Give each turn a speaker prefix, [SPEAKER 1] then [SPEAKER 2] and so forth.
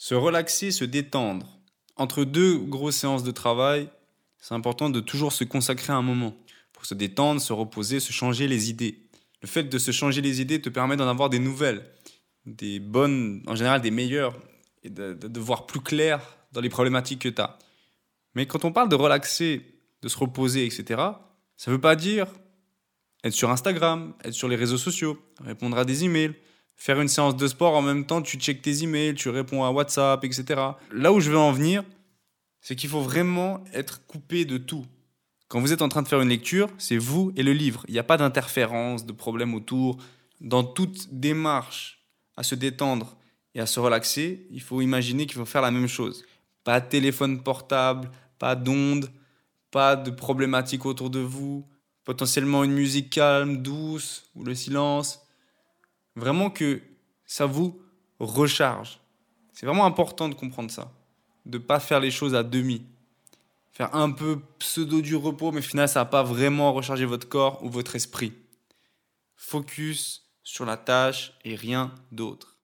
[SPEAKER 1] Se relaxer, se détendre. Entre deux grosses séances de travail, c'est important de toujours se consacrer à un moment pour se détendre, se reposer, se changer les idées. Le fait de se changer les idées te permet d'en avoir des nouvelles, des bonnes, en général des meilleures, et de, de, voir plus clair dans les problématiques que tu as. Mais quand on parle de relaxer, de se reposer, etc., ça ne veut pas dire être sur Instagram, être sur les réseaux sociaux, répondre à des emails, faire une séance de sport en même temps, tu checkes tes emails, tu réponds à WhatsApp, etc. Là où je veux en venir, c'est qu'il faut vraiment être coupé de tout. Quand vous êtes en train de faire une lecture, c'est vous et le livre. Il n'y a pas d'interférence, de problème autour. Dans toute démarche à se détendre et à se relaxer, il faut imaginer qu'il faut faire la même chose. Pas de téléphone portable, pas d'ondes, pas de problématiques autour de vous, potentiellement une musique calme, douce, ou le silence. Vraiment que ça vous recharge. C'est vraiment important de comprendre ça. De ne pas faire les choses à demi. Faire un peu pseudo du repos, mais finalement, ça va pas vraiment recharger votre corps ou votre esprit. Focus sur la tâche et rien d'autre.